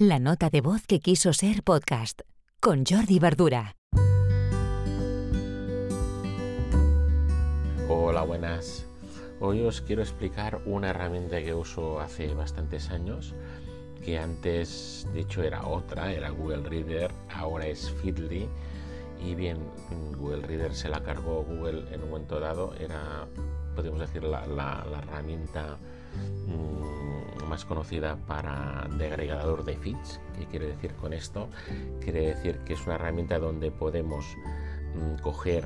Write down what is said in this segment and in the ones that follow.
La nota de voz que quiso ser podcast con Jordi Verdura. Hola, buenas. Hoy os quiero explicar una herramienta que uso hace bastantes años, que antes de hecho era otra, era Google Reader, ahora es Feedly. Y bien, Google Reader se la cargó Google en un momento dado, era, podemos decir, la, herramienta mm, más conocida para de agregador de feeds. ¿Qué quiere decir con esto? Quiere decir que es una herramienta donde podemos mm, coger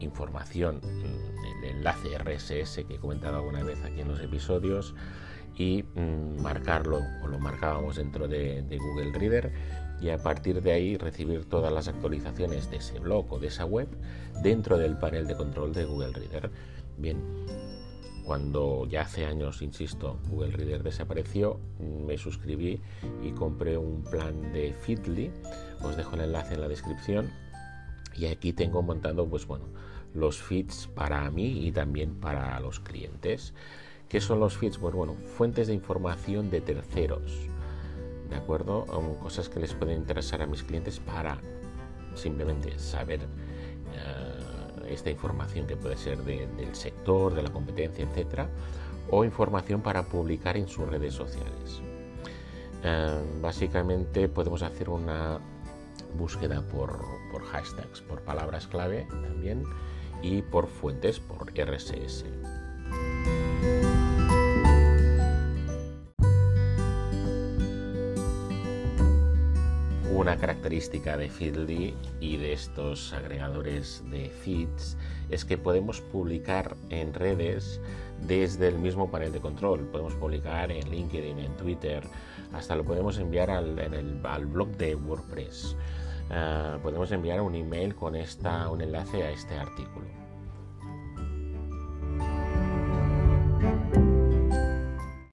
información, mm, el enlace RSS que he comentado alguna vez aquí en los episodios y mm, marcarlo o lo marcábamos dentro de, Google Reader y a partir de ahí recibir todas las actualizaciones de ese blog o de esa web dentro del panel de control de Google Reader. Bien, cuando ya hace años, insisto, Google Reader desapareció, me suscribí y compré un plan de Feedly. Os dejo el enlace en la descripción y aquí tengo montado pues bueno los feeds para mí y también para los clientes ¿qué son los feeds? pues bueno fuentes de información de terceros de acuerdo cosas que les pueden interesar a mis clientes para simplemente saber eh, esta información que puede ser del sector de la competencia etcétera o información para publicar en sus redes sociales eh, básicamente podemos hacer una búsqueda por, hashtags, por palabras clave también y por fuentes, por RSS. Una característica de Feedly y de estos agregadores de feeds es que podemos publicar en redes desde el mismo panel de control. Podemos publicar en LinkedIn, en Twitter, hasta lo podemos enviar al, al blog de WordPress. Eh, podemos enviar un email con esta, un enlace a este artículo.